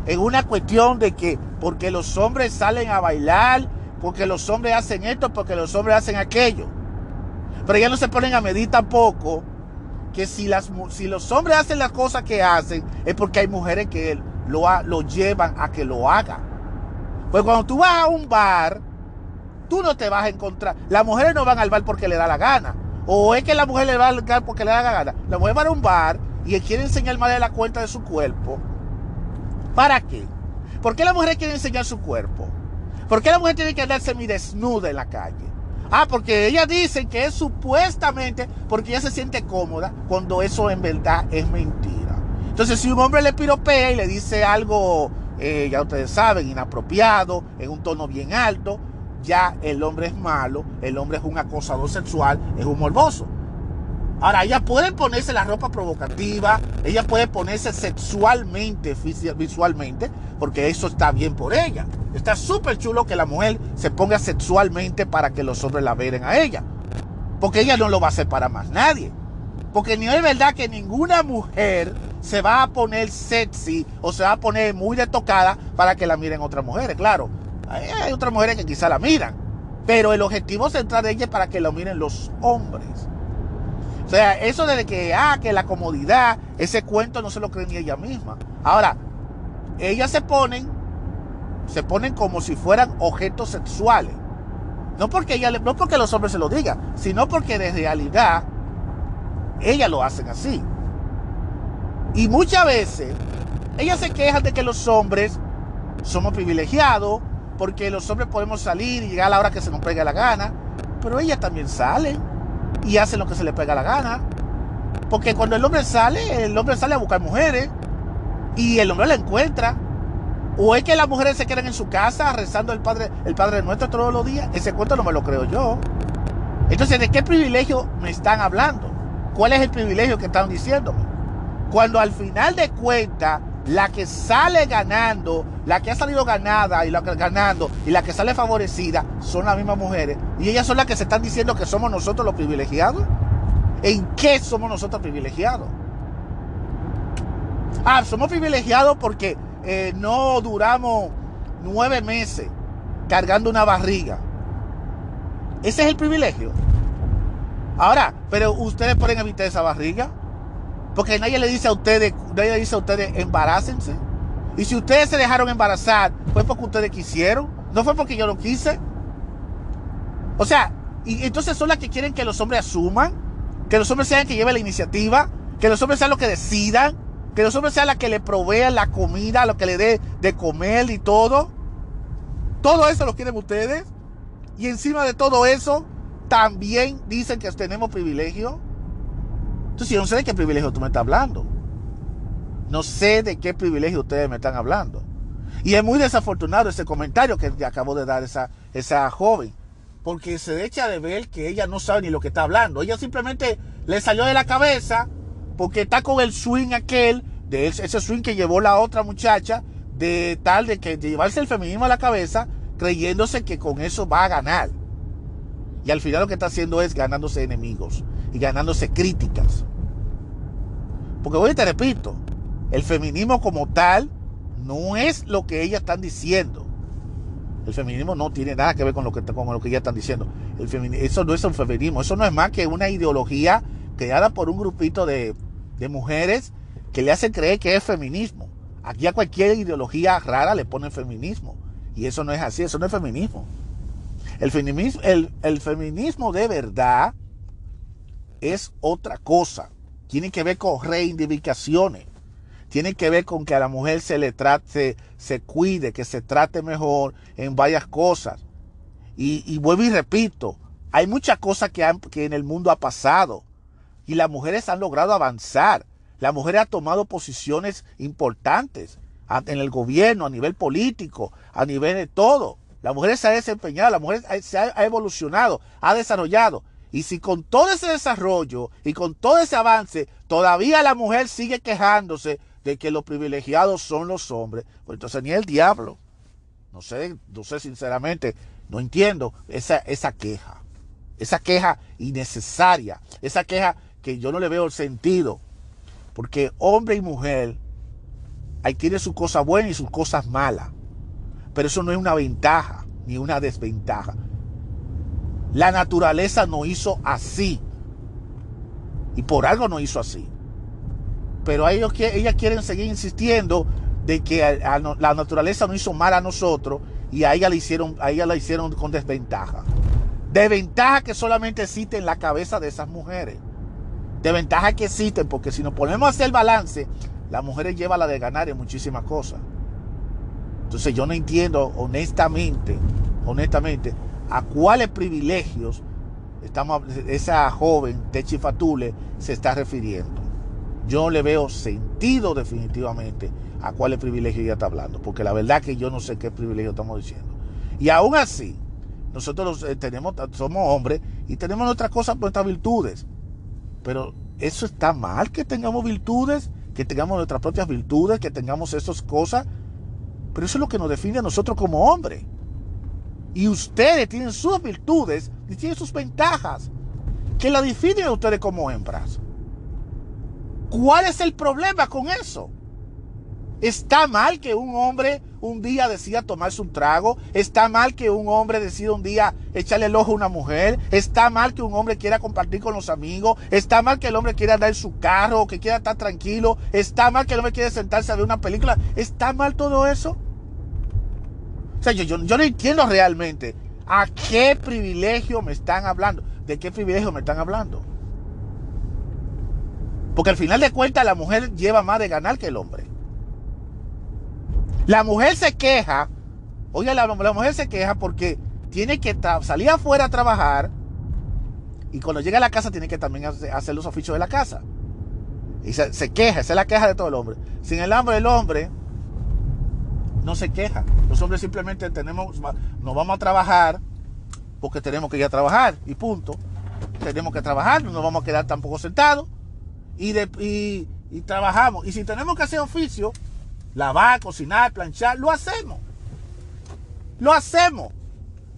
En una cuestión de que porque los hombres salen a bailar, porque los hombres hacen esto, porque los hombres hacen aquello. Pero ya no se ponen a medir tampoco que si, si los hombres hacen las cosas que hacen, es porque hay mujeres que lo, lo llevan a que lo haga. Pues cuando tú vas a un bar, tú no te vas a encontrar. Las mujeres no van al bar porque le da la gana. O es que la mujer le va al bar porque le da la gana. La mujer va a un bar y quiere enseñar más de la cuenta de su cuerpo. ¿Para qué? ¿Por qué la mujer quiere enseñar su cuerpo? ¿Por qué la mujer tiene que andar desnuda en la calle? Ah, porque ella dice que es supuestamente porque ella se siente cómoda cuando eso en verdad es mentira. Entonces, si un hombre le piropea y le dice algo, eh, ya ustedes saben, inapropiado, en un tono bien alto, ya el hombre es malo, el hombre es un acosador sexual, es un morboso. Ahora, ella puede ponerse la ropa provocativa, ella puede ponerse sexualmente, visualmente, porque eso está bien por ella. Está súper chulo que la mujer se ponga sexualmente para que los hombres la veren a ella. Porque ella no lo va a hacer para más nadie. Porque ni es verdad que ninguna mujer se va a poner sexy o se va a poner muy detocada para que la miren otras mujeres. Claro, hay otras mujeres que quizá la miran. Pero el objetivo central de ella es para que lo miren los hombres. O sea, eso de que, ah, que la comodidad, ese cuento no se lo cree ni ella misma. Ahora, ellas se ponen, se ponen como si fueran objetos sexuales. No porque, ella, no porque los hombres se lo digan, sino porque de realidad ellas lo hacen así. Y muchas veces ellas se quejan de que los hombres somos privilegiados, porque los hombres podemos salir y llegar a la hora que se nos pega la gana, pero ellas también salen y hacen lo que se les pega la gana. Porque cuando el hombre sale, el hombre sale a buscar mujeres y el hombre la encuentra. O es que las mujeres se quedan en su casa rezando el Padre, el Padre Nuestro todos los días. Ese cuento no me lo creo yo. Entonces, ¿de qué privilegio me están hablando? ¿Cuál es el privilegio que están diciéndome? Cuando al final de cuentas, la que sale ganando, la que ha salido ganada y la que ganando y la que sale favorecida son las mismas mujeres. Y ellas son las que se están diciendo que somos nosotros los privilegiados. ¿En qué somos nosotros privilegiados? Ah, somos privilegiados porque eh, no duramos nueve meses cargando una barriga. Ese es el privilegio. Ahora, pero ustedes pueden evitar esa barriga. Porque nadie le dice a ustedes, nadie le dice a ustedes embarácense. Y si ustedes se dejaron embarazar, fue porque ustedes quisieron, no fue porque yo lo quise. O sea, y entonces son las que quieren que los hombres asuman, que los hombres sean que lleven la iniciativa, que los hombres sean los que decidan, que los hombres sean los que le provean la comida, lo que le dé de comer y todo. Todo eso lo quieren ustedes. Y encima de todo eso, también dicen que tenemos privilegio. Entonces yo no sé de qué privilegio tú me estás hablando. No sé de qué privilegio ustedes me están hablando. Y es muy desafortunado ese comentario que acabó de dar esa, esa joven. Porque se echa de ver que ella no sabe ni lo que está hablando. Ella simplemente le salió de la cabeza porque está con el swing aquel, de ese swing que llevó la otra muchacha, de tal de que de llevarse el feminismo a la cabeza, creyéndose que con eso va a ganar. Y al final lo que está haciendo es ganándose enemigos y ganándose críticas. Porque hoy te repito, el feminismo como tal no es lo que ellas están diciendo. El feminismo no tiene nada que ver con lo que, con lo que ellas están diciendo. El eso no es un feminismo, eso no es más que una ideología creada por un grupito de, de mujeres que le hacen creer que es feminismo. Aquí a cualquier ideología rara le ponen feminismo. Y eso no es así, eso no es feminismo. El feminismo, el, feminismo de verdad es otra cosa. Tiene que ver con reivindicaciones. Tiene que ver con que a la mujer se le trate, se, cuide, que se trate mejor en varias cosas. Y, vuelvo y repito, hay muchas cosas que, que en el mundo ha pasado. Y las mujeres han logrado avanzar. La mujer ha tomado posiciones importantes en el gobierno, a nivel político, a nivel de todo. La mujer se ha desempeñado, la mujer se ha evolucionado, ha desarrollado. Y si con todo ese desarrollo y con todo ese avance todavía la mujer sigue quejándose de que los privilegiados son los hombres, pues entonces ni el diablo. No sé, no sé sinceramente, no entiendo esa, esa queja. Esa queja innecesaria, esa queja que yo no le veo el sentido. Porque hombre y mujer, ahí tiene sus cosas buenas y sus cosas malas. Pero eso no es una ventaja ni una desventaja. La naturaleza no hizo así. Y por algo no hizo así. Pero ellos, ellas quieren seguir insistiendo de que la naturaleza no hizo mal a nosotros y a ella la hicieron, la hicieron con desventaja. Desventaja que solamente existe en la cabeza de esas mujeres. Desventaja que existen porque si nos ponemos a hacer balance, las mujeres llevan la de ganar en muchísimas cosas. Entonces yo no entiendo honestamente, honestamente, a cuáles privilegios estamos, esa joven Techi Fatule se está refiriendo. Yo no le veo sentido definitivamente a cuáles privilegios ella está hablando, porque la verdad que yo no sé qué privilegio estamos diciendo. Y aún así, nosotros eh, tenemos, somos hombres y tenemos nuestras cosas, nuestras virtudes. Pero eso está mal que tengamos virtudes, que tengamos nuestras propias virtudes, que tengamos esas cosas. Pero eso es lo que nos define a nosotros como hombres. Y ustedes tienen sus virtudes y tienen sus ventajas que la definen a ustedes como hembras. ¿Cuál es el problema con eso? Está mal que un hombre un día decida tomarse un trago. Está mal que un hombre decida un día echarle el ojo a una mujer. Está mal que un hombre quiera compartir con los amigos. Está mal que el hombre quiera andar en su carro, que quiera estar tranquilo. Está mal que el hombre quiera sentarse a ver una película. ¿Está mal todo eso? O sea, yo, yo, yo no entiendo realmente a qué privilegio me están hablando. ¿De qué privilegio me están hablando? Porque al final de cuentas la mujer lleva más de ganar que el hombre. La mujer se queja, oye, la, mujer se queja porque tiene que salir afuera a trabajar y cuando llega a la casa tiene que también hacer los oficios de la casa. Y se, queja, esa es la queja de todo el hombre. Sin el hambre, el hombre no se queja. Los hombres simplemente tenemos, nos vamos a trabajar porque tenemos que ir a trabajar y punto. Tenemos que trabajar, no nos vamos a quedar tampoco sentados y, y, y trabajamos. Y si tenemos que hacer oficio, lavar, cocinar, planchar, lo hacemos. Lo hacemos.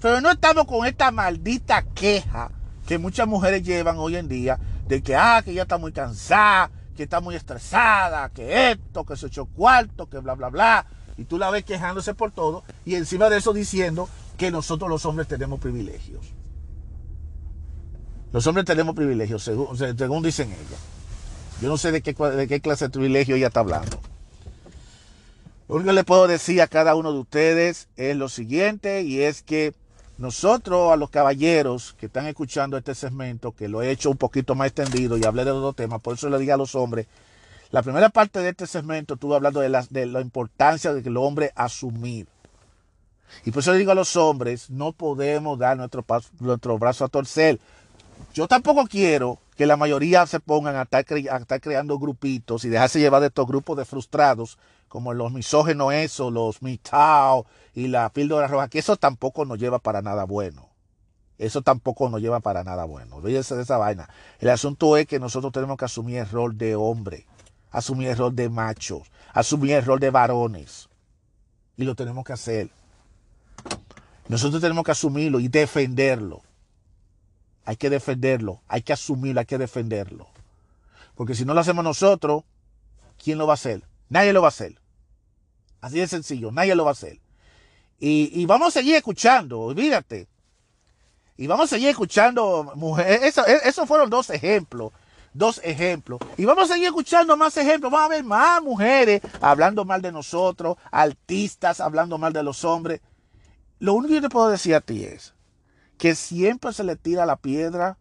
Pero no estamos con esta maldita queja que muchas mujeres llevan hoy en día de que, ah, que ya está muy cansada, que está muy estresada, que esto, que se echó cuarto, que bla, bla, bla. Y tú la ves quejándose por todo y encima de eso diciendo que nosotros los hombres tenemos privilegios. Los hombres tenemos privilegios, según, dicen ellas. Yo no sé de qué, de qué clase de privilegio ella está hablando. Lo único que le puedo decir a cada uno de ustedes es lo siguiente, y es que nosotros, a los caballeros que están escuchando este segmento, que lo he hecho un poquito más extendido y hablé de dos temas, por eso le digo a los hombres, la primera parte de este segmento estuve hablando de la, de la importancia de que el hombre asumir. Y por eso le digo a los hombres, no podemos dar nuestro, nuestro brazo a torcer. Yo tampoco quiero que la mayoría se pongan a estar, a estar creando grupitos y dejarse llevar de estos grupos de frustrados como los misógenos eso, los mitao y la píldora roja, que eso tampoco nos lleva para nada bueno. Eso tampoco nos lleva para nada bueno. Olvídense de esa vaina. El asunto es que nosotros tenemos que asumir el rol de hombre, asumir el rol de machos, asumir el rol de varones. Y lo tenemos que hacer. Nosotros tenemos que asumirlo y defenderlo. Hay que defenderlo, hay que asumirlo, hay que defenderlo. Porque si no lo hacemos nosotros, ¿quién lo va a hacer? Nadie lo va a hacer. Así de sencillo, nadie lo va a hacer. Y, vamos a seguir escuchando, olvídate. Y vamos a seguir escuchando mujeres. Esos fueron dos ejemplos. Dos ejemplos. Y vamos a seguir escuchando más ejemplos. Vamos a ver más mujeres hablando mal de nosotros, artistas hablando mal de los hombres. Lo único que yo te puedo decir a ti es que siempre se le tira la piedra.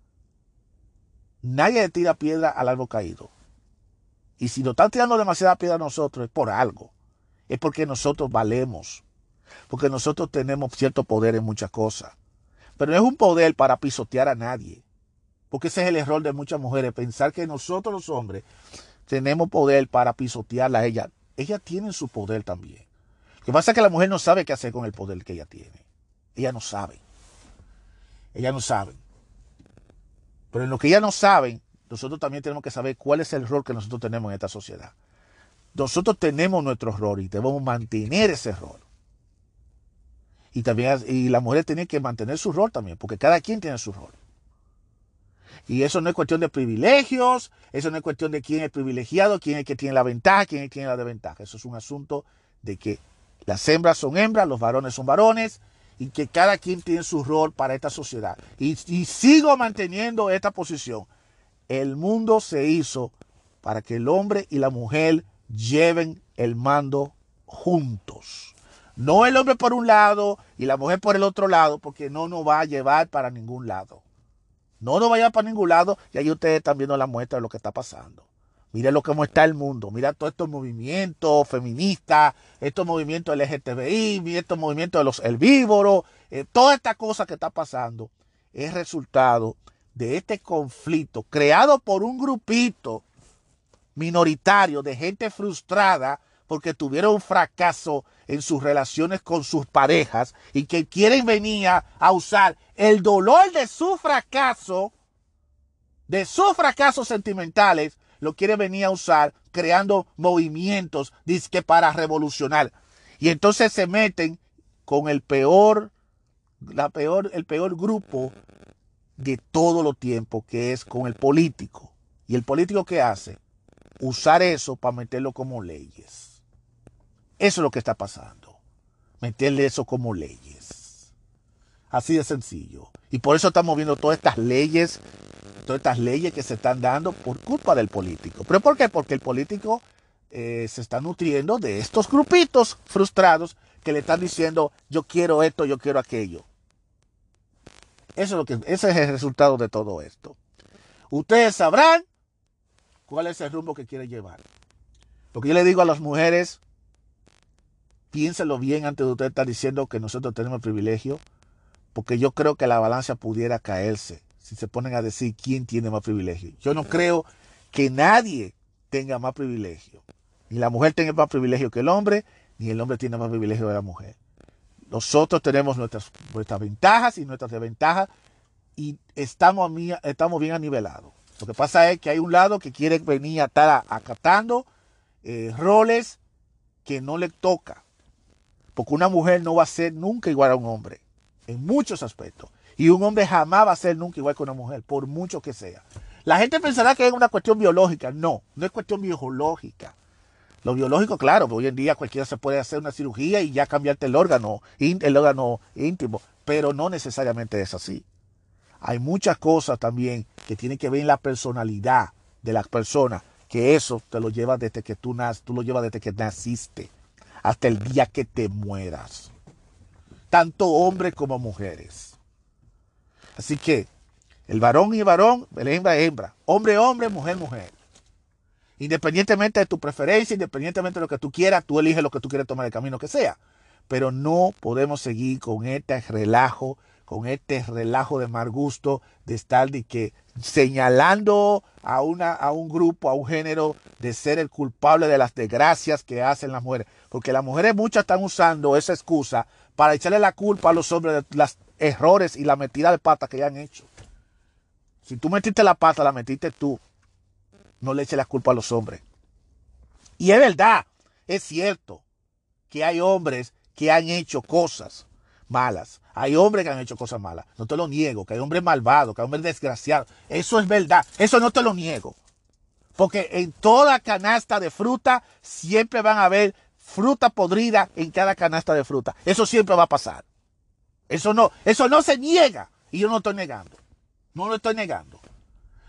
Nadie le tira piedra al árbol caído. Y si nos están tirando demasiada piedra a nosotros es por algo es porque nosotros valemos, porque nosotros tenemos cierto poder en muchas cosas. Pero no es un poder para pisotear a nadie, porque ese es el error de muchas mujeres, pensar que nosotros los hombres tenemos poder para pisotearla a ella. Ella tiene su poder también. Lo que pasa es que la mujer no sabe qué hacer con el poder que ella tiene. Ella no sabe. Ella no sabe. Pero en lo que ella no sabe, nosotros también tenemos que saber cuál es el rol que nosotros tenemos en esta sociedad. Nosotros tenemos nuestro rol y debemos mantener ese rol. Y también y la mujer tiene que mantener su rol también, porque cada quien tiene su rol. Y eso no es cuestión de privilegios, eso no es cuestión de quién es privilegiado, quién es que tiene la ventaja, quién es el que tiene la desventaja. Eso es un asunto de que las hembras son hembras, los varones son varones, y que cada quien tiene su rol para esta sociedad. Y sigo manteniendo esta posición. El mundo se hizo para que el hombre y la mujer lleven el mando juntos. No el hombre por un lado y la mujer por el otro lado, porque no nos va a llevar para ningún lado. No nos va a llevar para ningún lado y ahí ustedes están viendo la muestra de lo que está pasando. Miren lo que está el mundo, mira todos estos movimientos feministas, estos movimientos LGTBI, estos movimientos de los herbívoros, eh, toda esta cosa que está pasando es resultado de este conflicto creado por un grupito minoritario de gente frustrada porque tuvieron un fracaso en sus relaciones con sus parejas y que quieren venir a, usar el dolor de su fracaso de sus fracasos sentimentales, lo quiere venir a usar creando movimientos que para revolucionar. Y entonces se meten con el peor, la peor, el peor grupo de todo los tiempos, que es con el político. ¿Y el político qué hace? Usar eso para meterlo como leyes. Eso es lo que está pasando. Meterle eso como leyes. Así de sencillo. Y por eso estamos viendo todas estas leyes, todas estas leyes que se están dando por culpa del político. ¿Pero por qué? Porque el político eh, se está nutriendo de estos grupitos frustrados que le están diciendo yo quiero esto, yo quiero aquello. Eso es lo que, ese es el resultado de todo esto. Ustedes sabrán cuál es el rumbo que quiere llevar. Porque yo le digo a las mujeres, piénselo bien antes de usted estar diciendo que nosotros tenemos privilegio, porque yo creo que la balanza pudiera caerse si se ponen a decir quién tiene más privilegio. Yo no creo que nadie tenga más privilegio. Ni la mujer tenga más privilegio que el hombre, ni el hombre tiene más privilegio que la mujer. Nosotros tenemos nuestras, nuestras ventajas y nuestras desventajas y estamos, estamos bien anivelados. Lo que pasa es que hay un lado que quiere venir a estar acatando eh, roles que no le toca. Porque una mujer no va a ser nunca igual a un hombre, en muchos aspectos. Y un hombre jamás va a ser nunca igual que una mujer, por mucho que sea. La gente pensará que es una cuestión biológica. No, no es cuestión biológica. Lo biológico, claro, hoy en día cualquiera se puede hacer una cirugía y ya cambiarte el órgano, el órgano íntimo, pero no necesariamente es así. Hay muchas cosas también que tienen que ver en la personalidad de la persona, que eso te lo lleva desde que tú naces, tú lo llevas desde que naciste, hasta el día que te mueras. Tanto hombres como mujeres. Así que el varón y varón, el hembra hembra, hombre hombre, mujer mujer. Independientemente de tu preferencia, independientemente de lo que tú quieras, tú eliges lo que tú quieres tomar el camino que sea. Pero no podemos seguir con este relajo, con este relajo de mal gusto, de estar de que señalando a, una, a un grupo, a un género, de ser el culpable de las desgracias que hacen las mujeres. Porque las mujeres muchas están usando esa excusa para echarle la culpa a los hombres de los errores y la metida de pata que ya han hecho. Si tú metiste la pata, la metiste tú no le eche la culpa a los hombres. Y es verdad, es cierto que hay hombres que han hecho cosas malas. Hay hombres que han hecho cosas malas. No te lo niego. Que hay hombres malvados, que hay hombres desgraciados. Eso es verdad. Eso no te lo niego. Porque en toda canasta de fruta siempre van a haber fruta podrida en cada canasta de fruta. Eso siempre va a pasar. Eso no, eso no se niega. Y yo no estoy negando. No lo estoy negando.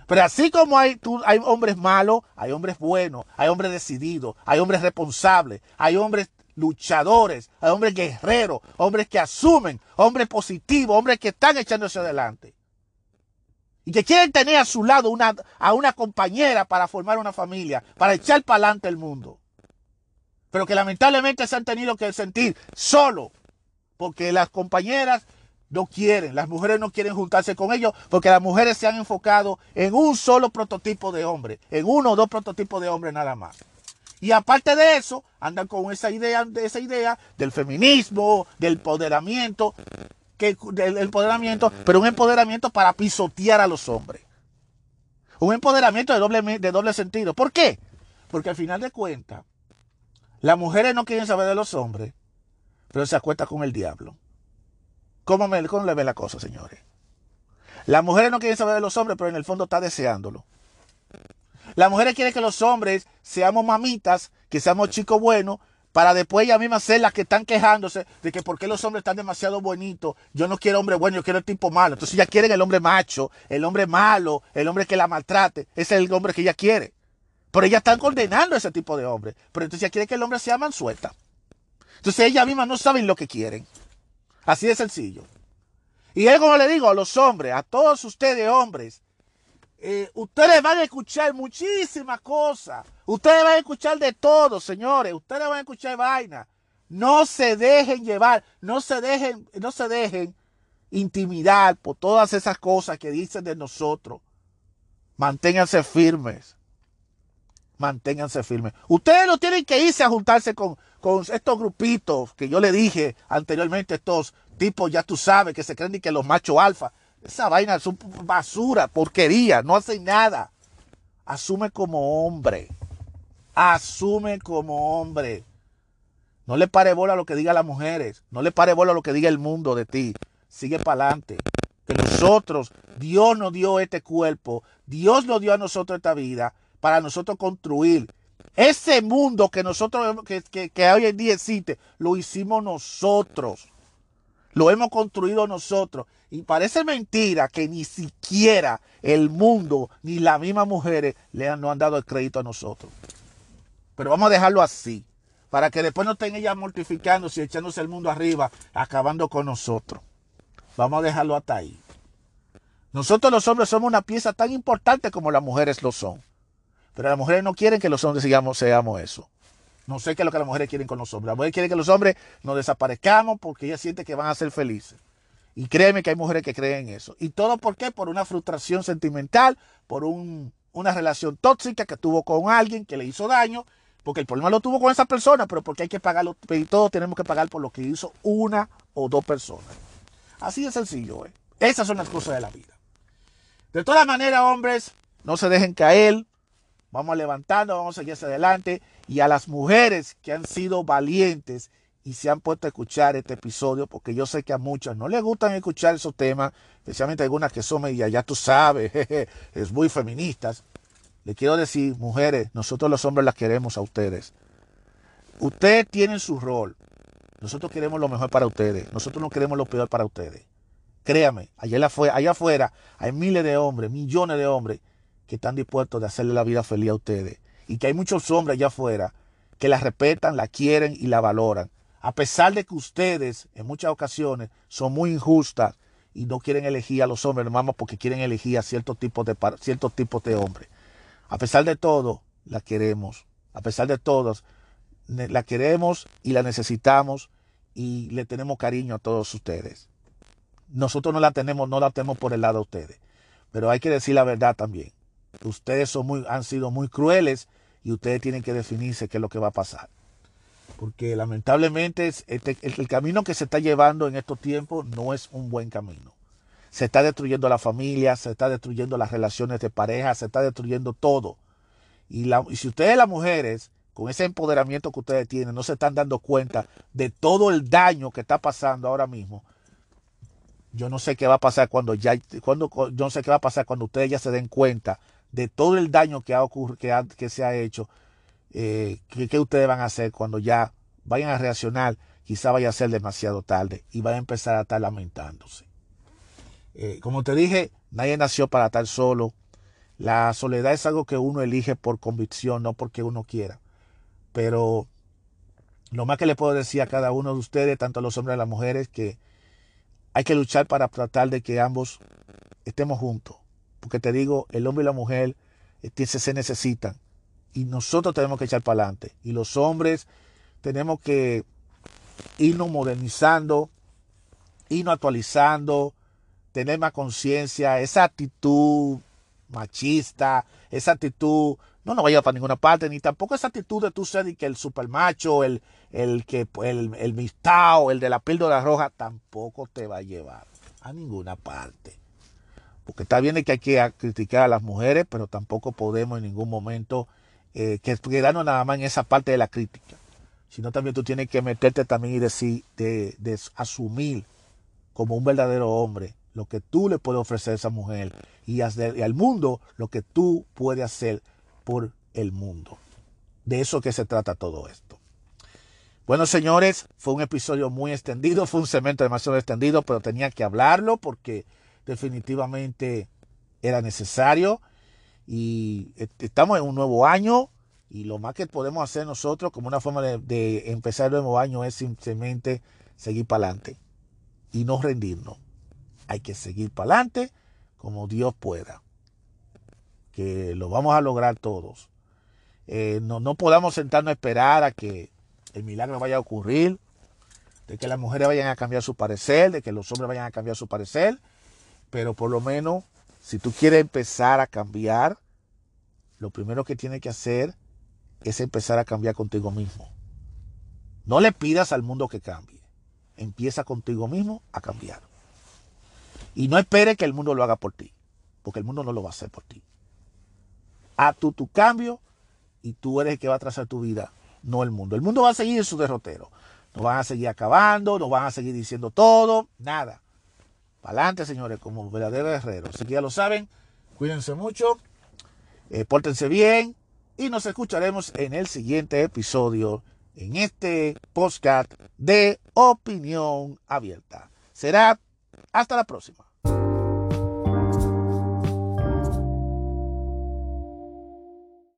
Pero así como hay, hay hombres malos, hay hombres buenos, hay hombres decididos, hay hombres responsables, hay hombres luchadores, hay hombres guerreros, hombres que asumen, hombres positivos, hombres que están echándose adelante. Y que quieren tener a su lado una, a una compañera para formar una familia, para echar para adelante el mundo. Pero que lamentablemente se han tenido que sentir solo, porque las compañeras no quieren, las mujeres no quieren juntarse con ellos porque las mujeres se han enfocado en un solo prototipo de hombre, en uno o dos prototipos de hombre nada más. Y aparte de eso, andan con esa idea, esa idea del feminismo, del empoderamiento, que, del empoderamiento, pero un empoderamiento para pisotear a los hombres. Un empoderamiento de doble, de doble sentido. ¿Por qué? Porque al final de cuentas, las mujeres no quieren saber de los hombres, pero se acuestan con el diablo. ¿Cómo, me, ¿Cómo le ve la cosa, señores? Las mujeres no quieren saber de los hombres, pero en el fondo está deseándolo. Las mujeres quieren que los hombres seamos mamitas, que seamos chicos buenos, para después ellas mismas ser las que están quejándose de que por qué los hombres están demasiado bonitos. Yo no quiero hombre bueno, yo quiero el tipo malo. Entonces ya quieren el hombre macho, el hombre malo, el hombre que la maltrate. Ese es el hombre que ella quiere. Pero ellas están condenando a ese tipo de hombre. Pero entonces ya quiere que el hombre sea mansueta. Entonces ellas mismas no saben lo que quieren. Así de sencillo. Y es como le digo a los hombres, a todos ustedes hombres, eh, ustedes van a escuchar muchísimas cosas. Ustedes van a escuchar de todo, señores. Ustedes van a escuchar vaina. No se dejen llevar, no se dejen, no se dejen intimidar por todas esas cosas que dicen de nosotros. Manténganse firmes. Manténganse firmes. Ustedes no tienen que irse a juntarse con, con estos grupitos que yo le dije anteriormente, estos tipos, ya tú sabes, que se creen que los machos alfa. Esa vaina es basura, porquería, no hace nada. Asume como hombre. Asume como hombre. No le pare bola a lo que digan las mujeres. No le pare bola a lo que diga el mundo de ti. Sigue para adelante. Que nosotros, Dios nos dio este cuerpo. Dios nos dio a nosotros esta vida para nosotros construir. Ese mundo que nosotros, que, que hoy en día existe, lo hicimos nosotros. Lo hemos construido nosotros. Y parece mentira que ni siquiera el mundo ni las mismas mujeres le han, no han dado el crédito a nosotros. Pero vamos a dejarlo así. Para que después no estén ellas mortificándose y echándose el mundo arriba, acabando con nosotros. Vamos a dejarlo hasta ahí. Nosotros los hombres somos una pieza tan importante como las mujeres lo son. Pero las mujeres no quieren que los hombres sigamos, seamos eso. No sé qué es lo que las mujeres quieren con los hombres. Las mujeres quieren que los hombres nos desaparezcamos porque ellas sienten que van a ser felices. Y créeme que hay mujeres que creen en eso. ¿Y todo por qué? Por una frustración sentimental, por una relación tóxica que tuvo con alguien que le hizo daño, porque el problema lo tuvo con esa persona, pero porque hay que pagarlo, y todos tenemos que pagar por lo que hizo una o dos personas. Así de sencillo, ¿eh? Esas son las cosas de la vida. De todas maneras, hombres, no se dejen caer. Vamos a levantarnos, vamos a seguir hacia adelante y a las mujeres que han sido valientes y se han puesto a escuchar este episodio, porque yo sé que a muchas no les gustan escuchar esos temas, especialmente algunas que son media, ya tú sabes, es muy feministas. Le quiero decir, mujeres, nosotros los hombres las queremos a ustedes. Ustedes tienen su rol. Nosotros queremos lo mejor para ustedes. Nosotros no queremos lo peor para ustedes. Créame, allá afuera, allá afuera hay miles de hombres, millones de hombres que están dispuestos a hacerle la vida feliz a ustedes y que hay muchos hombres allá afuera que la respetan, la quieren y la valoran. A pesar de que ustedes en muchas ocasiones son muy injustas y no quieren elegir a los hombres, hermanos, porque quieren elegir a ciertos tipos de, ciertos de hombres. A pesar de todo, la queremos. A pesar de todos, la queremos y la necesitamos y le tenemos cariño a todos ustedes. Nosotros no la tenemos, no la tenemos por el lado de ustedes. Pero hay que decir la verdad también. Ustedes son muy, han sido muy crueles y ustedes tienen que definirse qué es lo que va a pasar. Porque lamentablemente este, el, camino que se está llevando en estos tiempos no es un buen camino. Se está destruyendo la familia, se está destruyendo las relaciones de pareja, se está destruyendo todo. Y, si ustedes las mujeres, con ese empoderamiento que ustedes tienen, no se están dando cuenta de todo el daño que está pasando ahora mismo, yo no sé qué va a pasar cuando ya, cuando, yo no sé qué va a pasar cuando ustedes ya se den cuenta de todo el daño que, ha ocurrido, que, que se ha hecho, eh, ¿qué, ustedes van a hacer cuando ya vayan a reaccionar? Quizá vaya a ser demasiado tarde y van a empezar a estar lamentándose. Eh, como te dije, nadie nació para estar solo. La soledad es algo que uno elige por convicción, no porque uno quiera. Pero lo más que le puedo decir a cada uno de ustedes, tanto a los hombres como a las mujeres, que hay que luchar para tratar de que ambos estemos juntos. Porque te digo, el hombre y la mujer eh, se necesitan. Y nosotros tenemos que echar para adelante. Y los hombres tenemos que irnos modernizando, irnos actualizando, tener más conciencia, esa actitud machista, esa actitud no nos vaya para ninguna parte, ni tampoco esa actitud de tú ser y que el supermacho, el, el que el, el mistao, el de la píldora roja, tampoco te va a llevar a ninguna parte. Porque está bien que hay que criticar a las mujeres, pero tampoco podemos en ningún momento eh, quedarnos nada más en esa parte de la crítica. Sino también tú tienes que meterte también y decir, de, de asumir como un verdadero hombre lo que tú le puedes ofrecer a esa mujer y, y al mundo lo que tú puedes hacer por el mundo. De eso que se trata todo esto. Bueno, señores, fue un episodio muy extendido, fue un cemento demasiado extendido, pero tenía que hablarlo porque definitivamente era necesario y estamos en un nuevo año y lo más que podemos hacer nosotros como una forma de, empezar el nuevo año es simplemente seguir para adelante y no rendirnos. Hay que seguir para adelante como Dios pueda, que lo vamos a lograr todos. Eh, no, no podamos sentarnos a esperar a que el milagro vaya a ocurrir, de que las mujeres vayan a cambiar su parecer, de que los hombres vayan a cambiar su parecer pero por lo menos, si tú quieres empezar a cambiar, lo primero que tienes que hacer es empezar a cambiar contigo mismo. No le pidas al mundo que cambie. Empieza contigo mismo a cambiar. Y no espere que el mundo lo haga por ti, porque el mundo no lo va a hacer por ti. Haz tú tu cambio y tú eres el que va a trazar tu vida, no el mundo. El mundo va a seguir en su derrotero. Nos van a seguir acabando, nos van a seguir diciendo todo, nada. Adelante, señores, como verdaderos guerreros. Así que ya lo saben, cuídense mucho, eh, pórtense bien y nos escucharemos en el siguiente episodio, en este podcast de Opinión Abierta. Será hasta la próxima.